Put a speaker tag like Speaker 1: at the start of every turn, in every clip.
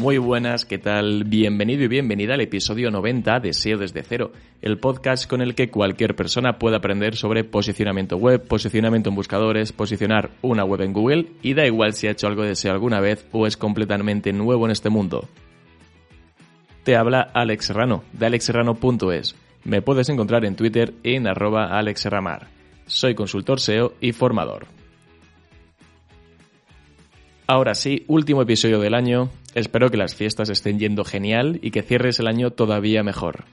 Speaker 1: Muy buenas, ¿qué tal? Bienvenido y bienvenida al episodio 90 de SEO desde cero, el podcast con el que cualquier persona puede aprender sobre posicionamiento web, posicionamiento en buscadores, posicionar una web en Google y da igual si ha hecho algo de SEO alguna vez o es completamente nuevo en este mundo. Te habla Alex Serrano, de alexserrano.es. Me puedes encontrar en Twitter en arroba alexserramar. Soy consultor SEO y formador. Ahora sí, último episodio del año. Espero que las fiestas estén yendo genial y que cierres el año todavía mejor.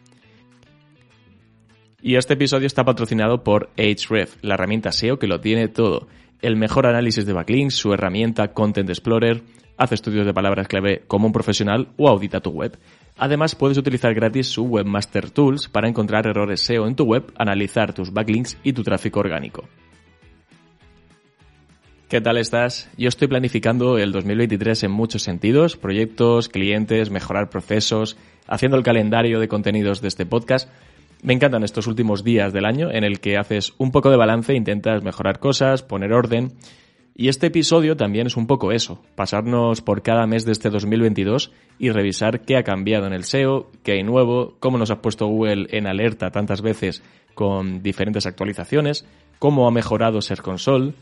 Speaker 1: Y este episodio está patrocinado por Ahref, la herramienta SEO que lo tiene todo. El mejor análisis de backlinks, su herramienta Content Explorer, hace estudios de palabras clave como un profesional o audita tu web. Además, puedes utilizar gratis su Webmaster Tools para encontrar errores SEO en tu web, analizar tus backlinks y tu tráfico orgánico. ¿Qué tal estás? Yo estoy planificando el 2023 en muchos sentidos, proyectos, clientes, mejorar procesos, haciendo el calendario de contenidos de este podcast. Me encantan estos últimos días del año en el que haces un poco de balance, intentas mejorar cosas, poner orden. Y este episodio también es un poco eso, pasarnos por cada mes de este 2022 y revisar qué ha cambiado en el SEO, qué hay nuevo, cómo nos ha puesto Google en alerta tantas veces con diferentes actualizaciones, cómo ha mejorado Ser Console,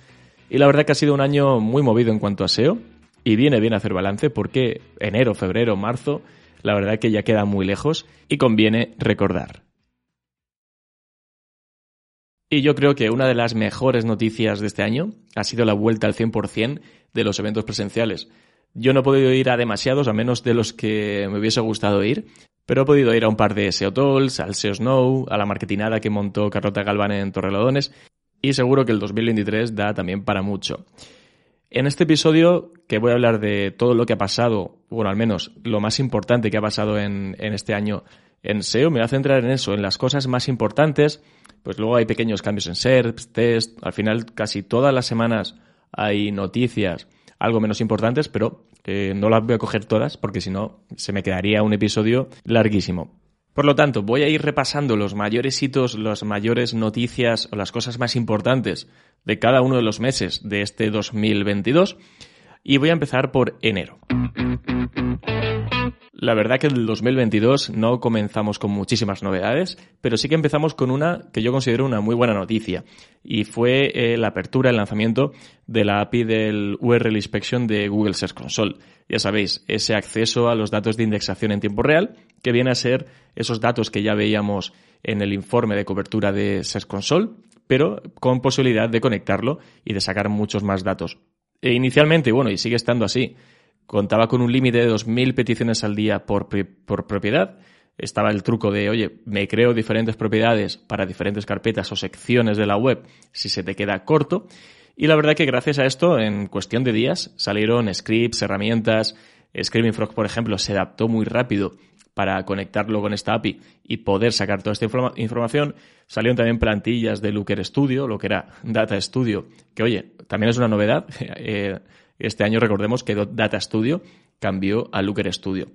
Speaker 1: y la verdad que ha sido un año muy movido en cuanto a SEO y viene bien hacer balance porque enero, febrero, marzo, la verdad que ya queda muy lejos y conviene recordar. Y yo creo que una de las mejores noticias de este año ha sido la vuelta al 100% de los eventos presenciales. Yo no he podido ir a demasiados, a menos de los que me hubiese gustado ir, pero he podido ir a un par de SEO Talks, al SEO Snow, a la marketinada que montó Carlota Galván en Torrelodones y seguro que el 2023 da también para mucho. En este episodio, que voy a hablar de todo lo que ha pasado, bueno, al menos lo más importante que ha pasado en, este año en SEO, me voy a centrar en eso, en las cosas más importantes. Pues luego hay pequeños cambios en SERPs, test, al final casi todas las semanas hay noticias algo menos importantes, pero no las voy a coger todas porque si no se me quedaría un episodio larguísimo. Por lo tanto, voy a ir repasando los mayores hitos, las mayores noticias o las cosas más importantes de cada uno de los meses de este 2022 y voy a empezar por enero. La verdad que el 2022 no comenzamos con muchísimas novedades, pero sí que empezamos con una que yo considero una muy buena noticia y fue eh, la apertura, el lanzamiento de la API del URL Inspection de Google Search Console. Ya sabéis, ese acceso a los datos de indexación en tiempo real, que viene a ser esos datos que ya veíamos en el informe de cobertura de Search Console, pero con posibilidad de conectarlo y de sacar muchos más datos. E inicialmente, bueno, y sigue estando así, contaba con un límite de 2.000 peticiones al día por, por propiedad. Estaba el truco de, oye, me creo diferentes propiedades para diferentes carpetas o secciones de la web si se te queda corto. Y la verdad que gracias a esto, en cuestión de días, salieron scripts, herramientas. Screaming Frog, por ejemplo, se adaptó muy rápido para conectarlo con esta API y poder sacar toda esta información. Salieron también plantillas de Looker Studio, lo que era Data Studio, que oye, también es una novedad. Eh, este año recordemos que Data Studio cambió a Looker Studio.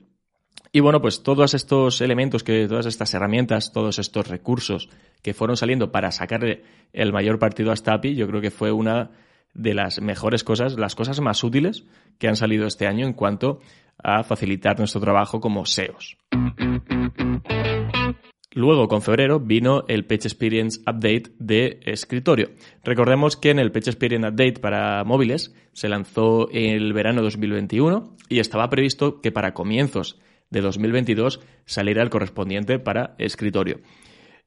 Speaker 1: Y bueno, pues todos estos elementos, todas estas herramientas, todos estos recursos que fueron saliendo para sacarle el mayor partido a esta API, yo creo que fue una de las mejores cosas, las cosas más útiles que han salido este año en cuanto a facilitar nuestro trabajo como SEOs. Luego, con febrero, vino el Page Experience Update de escritorio. Recordemos que en el Page Experience Update para móviles se lanzó el verano 2021 y estaba previsto que para comienzos de 2022 saliera el correspondiente para escritorio.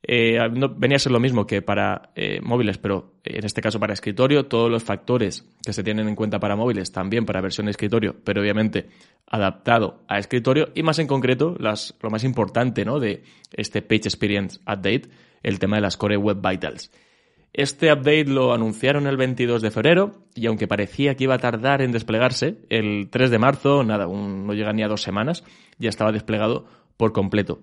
Speaker 1: Eh, venía a ser lo mismo que para eh, móviles, pero en este caso para escritorio, todos los factores que se tienen en cuenta para móviles también para versión de escritorio, pero obviamente adaptado a escritorio y más en concreto lo más importante ¿no? de este Page Experience Update el tema de las Core Web Vitals. Este update lo anunciaron el 22 de febrero y aunque parecía que iba a tardar en desplegarse, el 3 de marzo, nada, no llega ni a dos semanas, ya estaba desplegado por completo.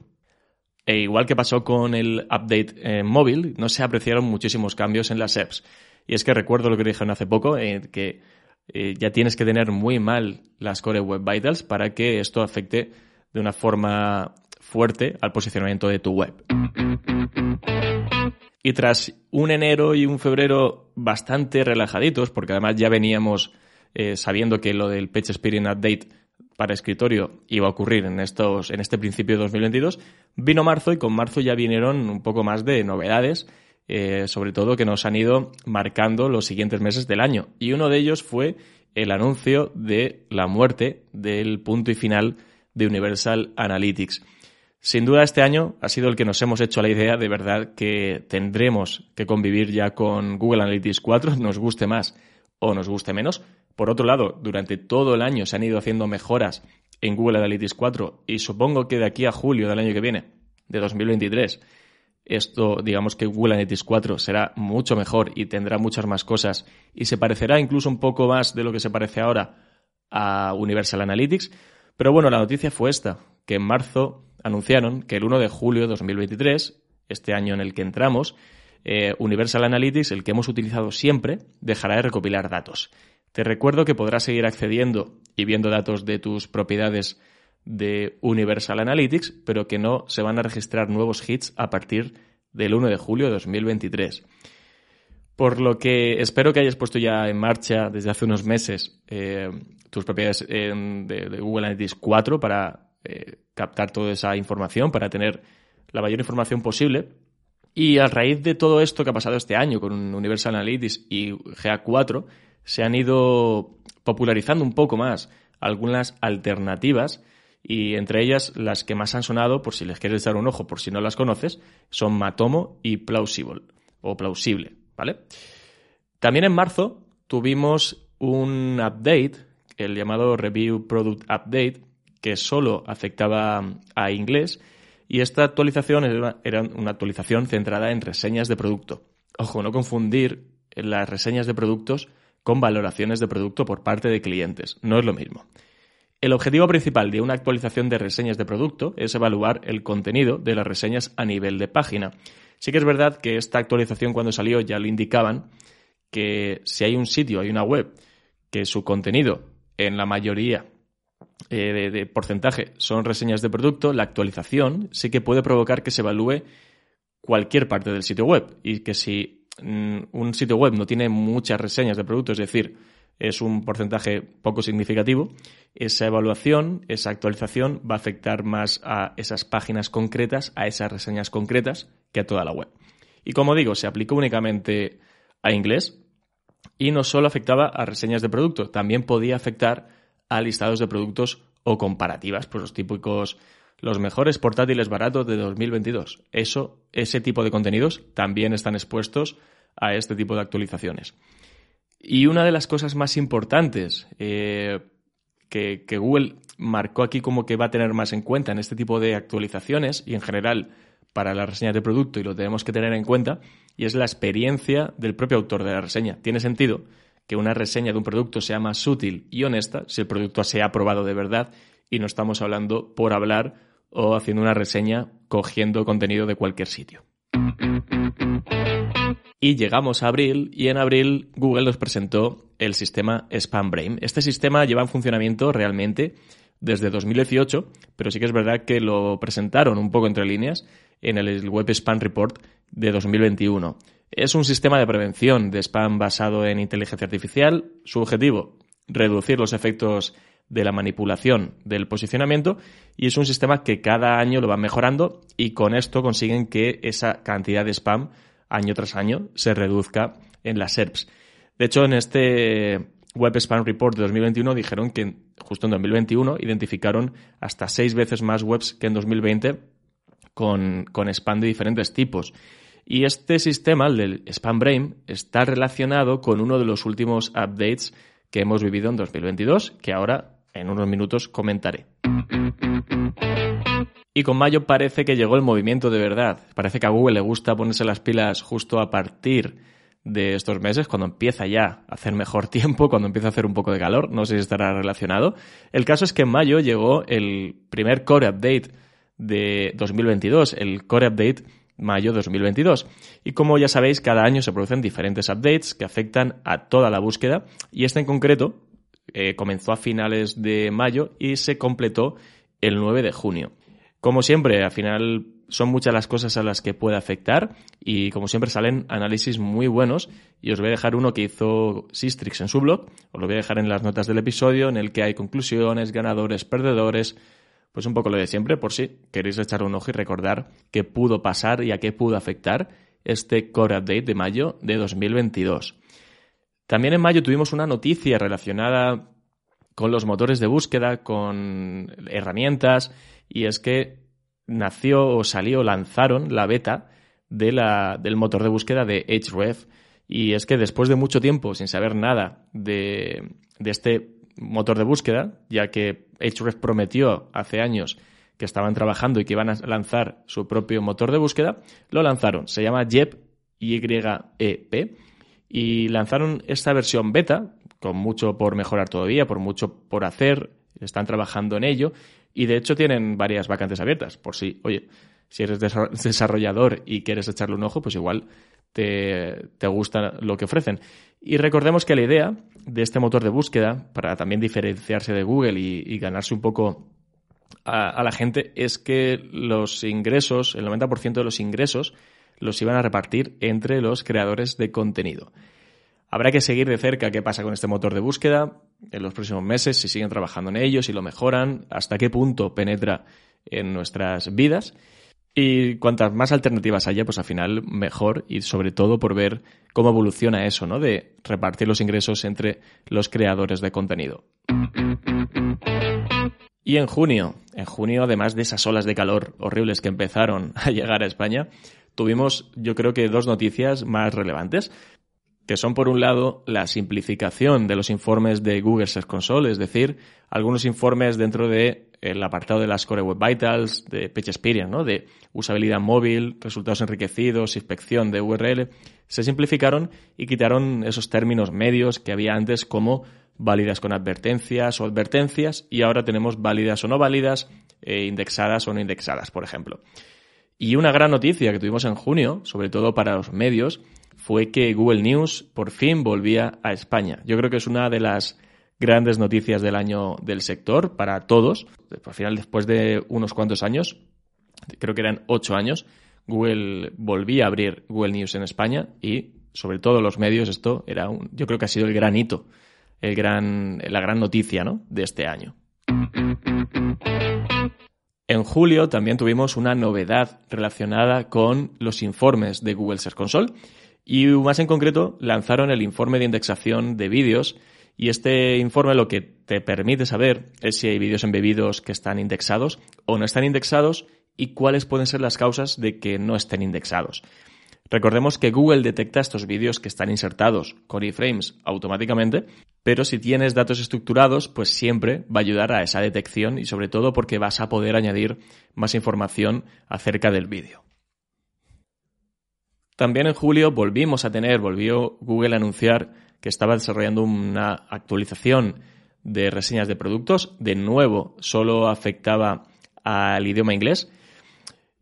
Speaker 1: E igual que pasó con el update eh, móvil, no se apreciaron muchísimos cambios en las apps. Y es que recuerdo lo que dijeron hace poco, eh, que eh, ya tienes que tener muy mal las Core Web Vitals para que esto afecte de una forma fuerte al posicionamiento de tu web. Y tras un enero y un febrero bastante relajaditos, porque además ya veníamos eh, sabiendo que lo del Page Experience Update para escritorio iba a ocurrir en, estos, en este principio de 2022, vino marzo y con marzo ya vinieron un poco más de novedades, eh, sobre todo que nos han ido marcando los siguientes meses del año. Y uno de ellos fue el anuncio de la muerte del punto y final de Universal Analytics. Sin duda este año ha sido el que nos hemos hecho la idea de verdad que tendremos que convivir ya con Google Analytics 4, nos guste más o nos guste menos. Por otro lado, durante todo el año se han ido haciendo mejoras en Google Analytics 4 y supongo que de aquí a julio del año que viene, de 2023, esto, digamos que Analytics 4 será mucho mejor y tendrá muchas más cosas y se parecerá incluso un poco más de lo que se parece ahora a Universal Analytics. Pero bueno, la noticia fue esta, que en marzo anunciaron que el 1 de julio de 2023, este año en el que entramos, eh, Universal Analytics, el que hemos utilizado siempre, dejará de recopilar datos. Te recuerdo que podrás seguir accediendo y viendo datos de tus propiedades de Universal Analytics, pero que no se van a registrar nuevos hits a partir del 1 de julio de 2023. Por lo que espero que hayas puesto ya en marcha desde hace unos meses eh, tus propiedades de, Google Analytics 4 para eh, captar toda esa información, para tener la mayor información posible. Y a raíz de todo esto que ha pasado este año con Universal Analytics y GA4, se han ido popularizando un poco más algunas alternativas y entre ellas las que más han sonado, por si les quieres echar un ojo, por si no las conoces, son Matomo y Plausible, o Plausible, ¿vale? También en marzo tuvimos un update, el llamado Review Product Update, que solo afectaba a inglés y esta actualización era una actualización centrada en reseñas de producto. Ojo, no confundir las reseñas de productos con valoraciones de producto por parte de clientes. No es lo mismo. El objetivo principal de una actualización de reseñas de producto es evaluar el contenido de las reseñas a nivel de página. Sí que es verdad que esta actualización cuando salió ya lo indicaban que si hay un sitio, hay una web, que su contenido en la mayoría eh, de, porcentaje son reseñas de producto, la actualización sí que puede provocar que se evalúe cualquier parte del sitio web y que si mm, un sitio web no tiene muchas reseñas de producto, es decir, es un porcentaje poco significativo, esa evaluación, esa actualización va a afectar más a esas páginas concretas, a esas reseñas concretas, que a toda la web. Y como digo, se aplicó únicamente a inglés y no solo afectaba a reseñas de producto, también podía afectar a listados de productos o comparativas, pues los típicos los mejores portátiles baratos de 2022. Eso, ese tipo de contenidos también están expuestos a este tipo de actualizaciones. Y una de las cosas más importantes eh, que, Google marcó aquí como que va a tener más en cuenta en este tipo de actualizaciones y en general para la reseña de producto y lo tenemos que tener en cuenta y es la experiencia del propio autor de la reseña. Tiene sentido que una reseña de un producto sea más útil y honesta si el producto se ha probado de verdad y no estamos hablando por hablar o haciendo una reseña cogiendo contenido de cualquier sitio. Y llegamos a abril y en abril Google nos presentó el sistema SpamBrain. Este sistema lleva en funcionamiento realmente desde 2018, pero sí que es verdad que lo presentaron un poco entre líneas en el Web Spam Report de 2021. Es un sistema de prevención de spam basado en inteligencia artificial. Su objetivo, reducir los efectos de la manipulación del posicionamiento y es un sistema que cada año lo va mejorando y con esto consiguen que esa cantidad de spam año tras año se reduzca en las SERPs. De hecho, en este Web Spam Report de 2021 dijeron que justo en 2021 identificaron hasta seis veces más webs que en 2020 con, con spam de diferentes tipos. Y este sistema, el del Spam Brain, está relacionado con uno de los últimos updates que hemos vivido en 2022, que ahora en unos minutos comentaré. Y con mayo parece que llegó el movimiento de verdad. Parece que a Google le gusta ponerse las pilas justo a partir de estos meses, cuando empieza ya a hacer mejor tiempo, cuando empieza a hacer un poco de calor, no sé si estará relacionado. El caso es que en mayo llegó el primer Core Update de 2022, el Core Update mayo 2022. Y como ya sabéis, cada año se producen diferentes updates que afectan a toda la búsqueda y este en concreto eh, comenzó a finales de mayo y se completó el 9 de junio. Como siempre, al final son muchas las cosas a las que puede afectar y como siempre salen análisis muy buenos y os voy a dejar uno que hizo Sistrix en su blog, os lo voy a dejar en las notas del episodio en el que hay conclusiones, ganadores, perdedores, pues un poco lo de siempre por si queréis echar un ojo y recordar qué pudo pasar y a qué pudo afectar este Core Update de mayo de 2022. También en mayo tuvimos una noticia relacionada con los motores de búsqueda, con herramientas, y es que nació o salió, lanzaron la beta de la, del motor de búsqueda de Href. Y es que después de mucho tiempo sin saber nada de, de este motor de búsqueda, ya que Href prometió hace años que estaban trabajando y que iban a lanzar su propio motor de búsqueda, lo lanzaron. Se llama YEP, Y-E-P, y lanzaron esta versión beta, con mucho por mejorar todavía, por mucho por hacer, están trabajando en ello, y de hecho tienen varias vacantes abiertas, por si, oye, si eres desarrollador y quieres echarle un ojo, pues igual te, gusta lo que ofrecen. Y recordemos que la idea de este motor de búsqueda, para también diferenciarse de Google y, ganarse un poco a, la gente, es que los ingresos, el 90% de los ingresos, los iban a repartir entre los creadores de contenido. Habrá que seguir de cerca qué pasa con este motor de búsqueda en los próximos meses, si siguen trabajando en ello, si lo mejoran, hasta qué punto penetra en nuestras vidas. Y cuantas más alternativas haya, pues al final mejor y sobre todo por ver cómo evoluciona eso, ¿no? De repartir los ingresos entre los creadores de contenido. Y en junio, en junio, además de esas olas de calor horribles que empezaron a llegar a España, tuvimos yo creo que dos noticias más relevantes que son por un lado la simplificación de los informes de Google Search Console, es decir, algunos informes dentro del apartado de las Core Web Vitals, de Page Experience, ¿no? de usabilidad móvil, resultados enriquecidos, inspección de URL, se simplificaron y quitaron esos términos medios que había antes como válidas con advertencias o advertencias y ahora tenemos válidas o no válidas, e indexadas o no indexadas, por ejemplo. Y una gran noticia que tuvimos en junio, sobre todo para los medios, fue que Google News por fin volvía a España. Yo creo que es una de las grandes noticias del año del sector para todos. Al final, después de unos cuantos años, creo que eran ocho años, Google volvía a abrir Google News en España y sobre todo los medios esto era un, yo creo que ha sido el gran hito, el gran, la gran noticia ¿no? de este año. En julio también tuvimos una novedad relacionada con los informes de Google Search Console y más en concreto, lanzaron el informe de indexación de vídeos y este informe lo que te permite saber es si hay vídeos embebidos que están indexados o no están indexados y cuáles pueden ser las causas de que no estén indexados. Recordemos que Google detecta estos vídeos que están insertados con iframes automáticamente, pero si tienes datos estructurados, pues siempre va a ayudar a esa detección y sobre todo porque vas a poder añadir más información acerca del vídeo. También en julio volvimos a tener, volvió Google a anunciar que estaba desarrollando una actualización de reseñas de productos. De nuevo, solo afectaba al idioma inglés.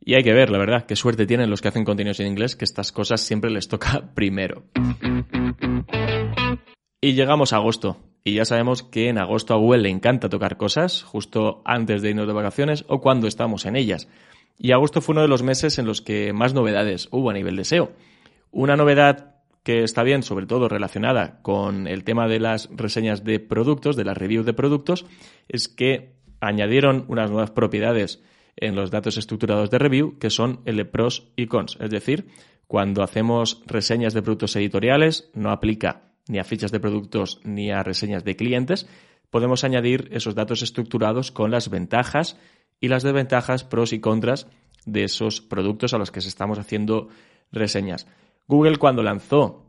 Speaker 1: Y hay que ver, la verdad, qué suerte tienen los que hacen contenidos en inglés, que estas cosas siempre les toca primero. Y llegamos a agosto. Y ya sabemos que en agosto a Google le encanta tocar cosas, justo antes de irnos de vacaciones o cuando estamos en ellas. Y agosto fue uno de los meses en los que más novedades hubo a nivel de SEO. Una novedad que está bien, sobre todo relacionada con el tema de las reseñas de productos, de las reviews de productos, es que añadieron unas nuevas propiedades en los datos estructurados de review que son el de pros y cons. Es decir, cuando hacemos reseñas de productos editoriales, no aplica ni a fichas de productos ni a reseñas de clientes, podemos añadir esos datos estructurados con las ventajas y las desventajas, pros y contras de esos productos a los que estamos haciendo reseñas. Google cuando lanzó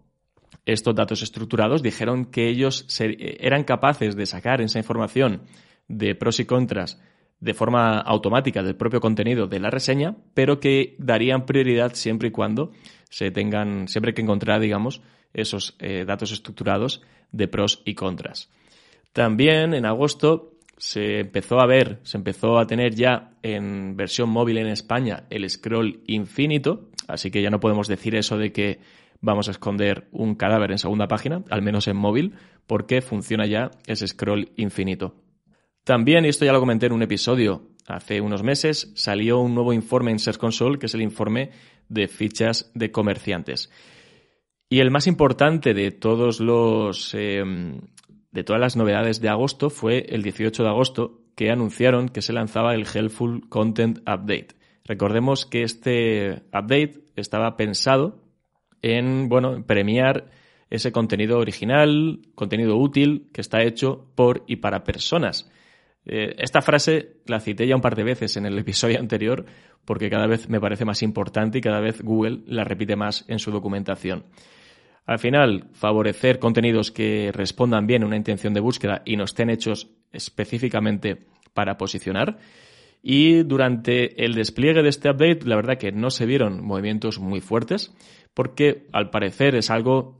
Speaker 1: estos datos estructurados dijeron que ellos eran capaces de sacar esa información de pros y contras de forma automática del propio contenido de la reseña, pero que darían prioridad siempre y cuando se tengan, siempre que encontrar, digamos, esos eh, datos estructurados de pros y contras. También en agosto se empezó a ver, se empezó a tener ya en versión móvil en España el scroll infinito, así que ya no podemos decir eso de que vamos a esconder un cadáver en segunda página, al menos en móvil, porque funciona ya ese scroll infinito. También, y esto ya lo comenté en un episodio hace unos meses, salió un nuevo informe en Search Console, que es el informe de fichas de comerciantes. Y el más importante de todos los em, de todas las novedades de agosto fue el 18 de agosto que anunciaron que se lanzaba el Helpful Content Update. Recordemos que este update estaba pensado en bueno, premiar ese contenido original, contenido útil que está hecho por y para personas. Eh, esta frase la cité ya un par de veces en el episodio anterior porque cada vez me parece más importante y cada vez Google la repite más en su documentación. Al final, favorecer contenidos que respondan bien a una intención de búsqueda y no estén hechos específicamente para posicionar. Y durante el despliegue de este update, la verdad que no se vieron movimientos muy fuertes, porque al parecer es algo,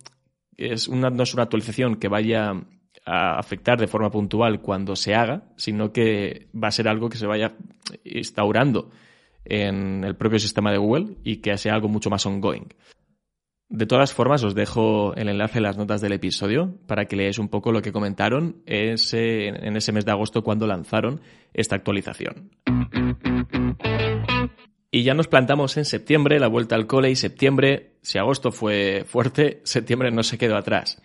Speaker 1: es una, no es una actualización que vaya a afectar de forma puntual cuando se haga, sino que va a ser algo que se vaya instaurando en el propio sistema de Google y que sea algo mucho más ongoing. De todas formas, os dejo el enlace en las notas del episodio para que leáis un poco lo que comentaron en ese mes de agosto cuando lanzaron esta actualización. Y ya nos plantamos en septiembre, la vuelta al cole y septiembre, si agosto fue fuerte, septiembre no se quedó atrás.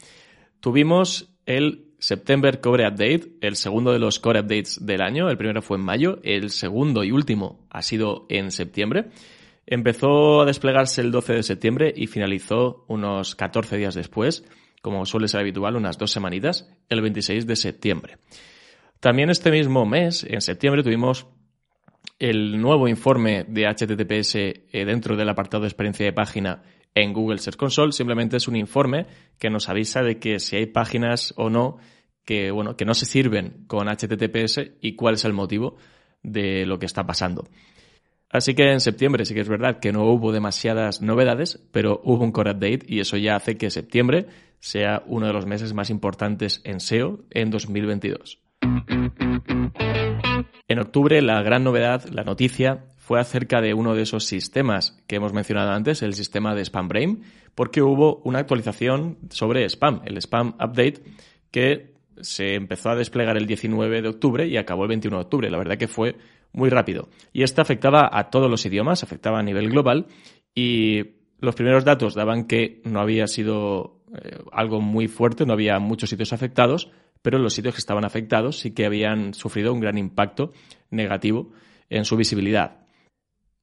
Speaker 1: Tuvimos el September Core Update, el segundo de los Core Updates del año, el primero fue en mayo, el segundo y último ha sido en septiembre. Empezó a desplegarse el 12 de septiembre y finalizó unos 14 días después, como suele ser habitual, unas dos semanitas, el 26 de septiembre. También este mismo mes, en septiembre, tuvimos el nuevo informe de HTTPS eh, dentro del apartado de experiencia de página en Google Search Console. Simplemente es un informe que nos avisa de que si hay páginas o no que, bueno, que no se sirven con HTTPS y cuál es el motivo de lo que está pasando. Así que en septiembre sí que es verdad que no hubo demasiadas novedades, pero hubo un core update y eso ya hace que septiembre sea uno de los meses más importantes en SEO en 2022. En octubre la gran novedad, la noticia, fue acerca de uno de esos sistemas que hemos mencionado antes, el sistema de Spam Brain, porque hubo una actualización sobre spam, el Spam Update, que se empezó a desplegar el 19 de octubre y acabó el 21 de octubre. La verdad que fue muy rápido. Y esta afectaba a todos los idiomas, afectaba a nivel global y los primeros datos daban que no había sido eh, algo muy fuerte, no había muchos sitios afectados, pero los sitios que estaban afectados sí que habían sufrido un gran impacto negativo en su visibilidad.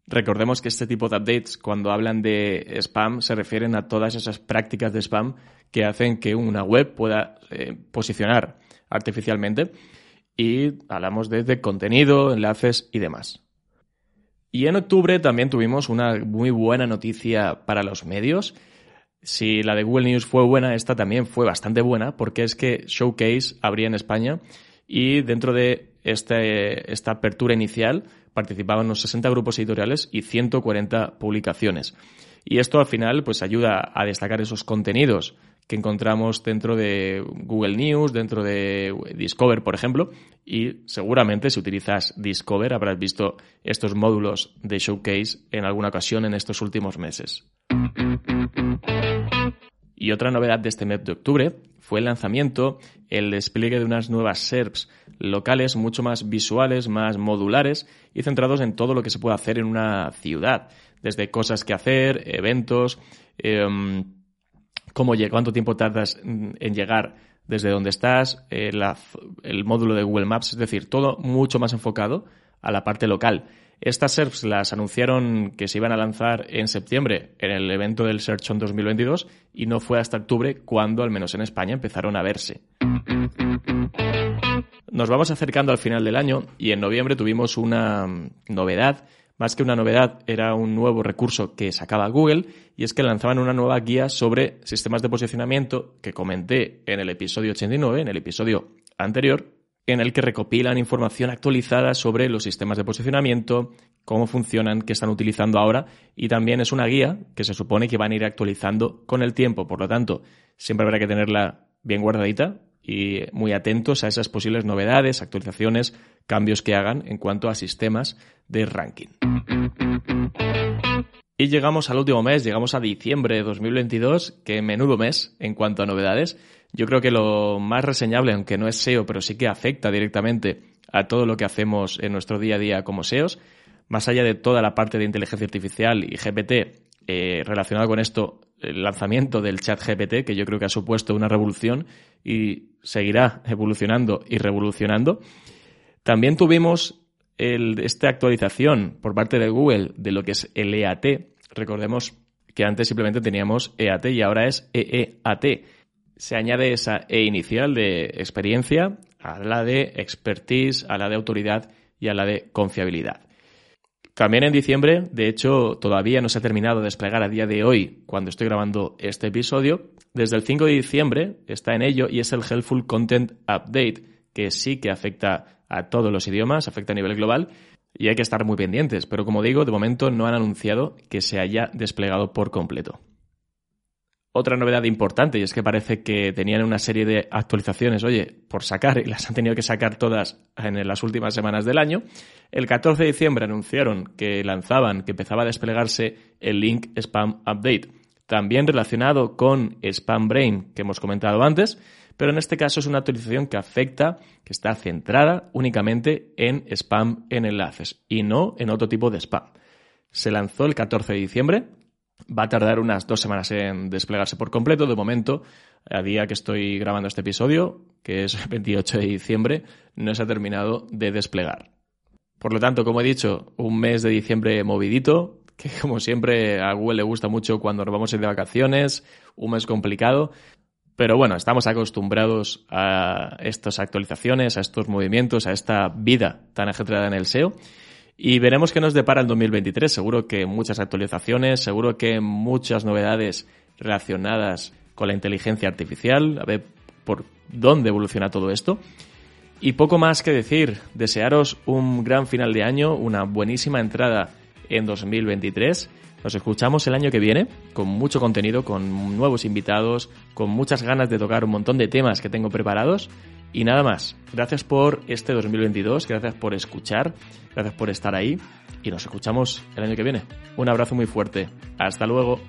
Speaker 1: Recordemos que este tipo de updates, cuando hablan de spam, se refieren a todas esas prácticas de spam que hacen que una web pueda eh, posicionar artificialmente y hablamos de contenido, enlaces y demás. Y en octubre también tuvimos una muy buena noticia para los medios. Si la de Google News fue buena, esta también fue bastante buena porque es que Showcase abría en España y dentro de este, esta apertura inicial participaban unos 60 grupos editoriales y 140 publicaciones. Y esto al final pues ayuda a destacar esos contenidos que encontramos dentro de Google News, dentro de Discover, por ejemplo, y seguramente si utilizas Discover habrás visto estos módulos de Showcase en alguna ocasión en estos últimos meses. Y otra novedad de este mes de octubre fue el lanzamiento, el despliegue de unas nuevas SERPs locales mucho más visuales, más modulares y centrados en todo lo que se puede hacer en una ciudad, desde cosas que hacer, eventos, em, cómo, cuánto tiempo tardas en llegar desde donde estás, eh, el módulo de Google Maps, es decir, todo mucho más enfocado a la parte local. Estas SERPs las anunciaron que se iban a lanzar en septiembre en el evento del Search on 2022 y no fue hasta octubre cuando, al menos en España, empezaron a verse. Nos vamos acercando al final del año y en noviembre tuvimos una novedad más que una novedad, era un nuevo recurso que sacaba Google y es que lanzaban una nueva guía sobre sistemas de posicionamiento que comenté en el episodio 89, en el episodio anterior, en el que recopilan información actualizada sobre los sistemas de posicionamiento, cómo funcionan, qué están utilizando ahora y también es una guía que se supone que van a ir actualizando con el tiempo. Por lo tanto, siempre habrá que tenerla bien guardadita y muy atentos a esas posibles novedades, actualizaciones, cambios que hagan en cuanto a sistemas de ranking. Y llegamos al último mes, llegamos a diciembre de 2022, que menudo mes en cuanto a novedades. Yo creo que lo más reseñable, aunque no es SEO, pero sí que afecta directamente a todo lo que hacemos en nuestro día a día como SEOs, más allá de toda la parte de inteligencia artificial y GPT eh, relacionado con esto, el lanzamiento del chat GPT, que yo creo que ha supuesto una revolución y seguirá evolucionando y revolucionando. También tuvimos esta actualización por parte de Google de lo que es el EAT. Recordemos que antes simplemente teníamos EAT y ahora es EEAT se añade esa E inicial de experiencia a la de expertise, a la de autoridad y a la de confiabilidad. También en diciembre, de hecho, todavía no se ha terminado de desplegar a día de hoy, cuando estoy grabando este episodio. Desde el 5 de diciembre está en ello y es el Helpful Content Update, que sí que afecta a todos los idiomas, afecta a nivel global y hay que estar muy pendientes. Pero como digo, de momento no han anunciado que se haya desplegado por completo. Otra novedad importante, y es que parece que tenían una serie de actualizaciones, oye, por sacar, y las han tenido que sacar todas en las últimas semanas del año. El 14 de diciembre anunciaron que lanzaban, que empezaba a desplegarse el Link Spam Update, también relacionado con Spam Brain, que hemos comentado antes, pero en este caso es una actualización que afecta, que está centrada únicamente en spam en enlaces y no en otro tipo de spam. Se lanzó el 14 de diciembre, Va a tardar unas dos semanas en desplegarse por completo. De momento, a día que estoy grabando este episodio, que es 28 de diciembre, no se ha terminado de desplegar. Por lo tanto, como he dicho, un mes de diciembre movidito, que como siempre a Google le gusta mucho cuando nos vamos de vacaciones, un mes complicado. Pero bueno, estamos acostumbrados a estas actualizaciones, a estos movimientos, a esta vida tan ajetreada en el SEO. Y veremos qué nos depara el 2023. Seguro que muchas actualizaciones, seguro que muchas novedades relacionadas con la inteligencia artificial, a ver por dónde evoluciona todo esto. Y poco más que decir, desearos un gran final de año, una buenísima entrada en 2023. Nos escuchamos el año que viene con mucho contenido, con nuevos invitados, con muchas ganas de tocar un montón de temas que tengo preparados y nada más. Gracias por este 2022, gracias por escuchar, gracias por estar ahí y nos escuchamos el año que viene. Un abrazo muy fuerte. Hasta luego.